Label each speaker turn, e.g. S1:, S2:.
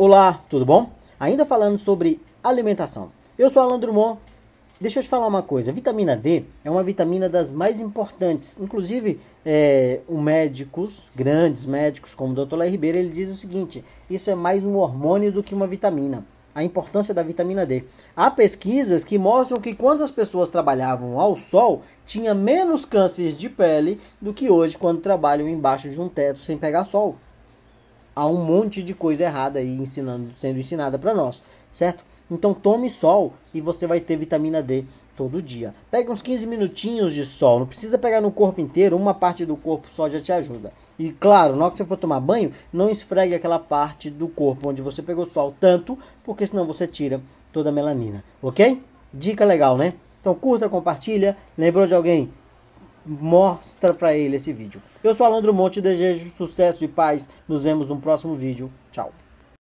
S1: Olá, tudo bom? Ainda falando sobre alimentação. Eu sou Alan Drummond. Deixa eu te falar uma coisa. Vitamina D é uma vitamina das mais importantes. Inclusive, é, um médicos, grandes médicos, como o Dr. Léo Ribeiro, ele diz o seguinte: isso é mais um hormônio do que uma vitamina. A importância da vitamina D. Há pesquisas que mostram que quando as pessoas trabalhavam ao sol, tinha menos cânceres de pele do que hoje quando trabalham embaixo de um teto sem pegar sol há um monte de coisa errada aí ensinando, sendo ensinada para nós, certo? Então tome sol e você vai ter vitamina D todo dia. Pega uns 15 minutinhos de sol, não precisa pegar no corpo inteiro, uma parte do corpo só já te ajuda. E claro, na hora que você for tomar banho, não esfregue aquela parte do corpo onde você pegou sol tanto, porque senão você tira toda a melanina, ok? Dica legal, né? Então curta, compartilha. Lembrou de alguém? Mostra para ele esse vídeo. Eu sou Alandro Monte, desejo sucesso e paz. Nos vemos no próximo vídeo. Tchau.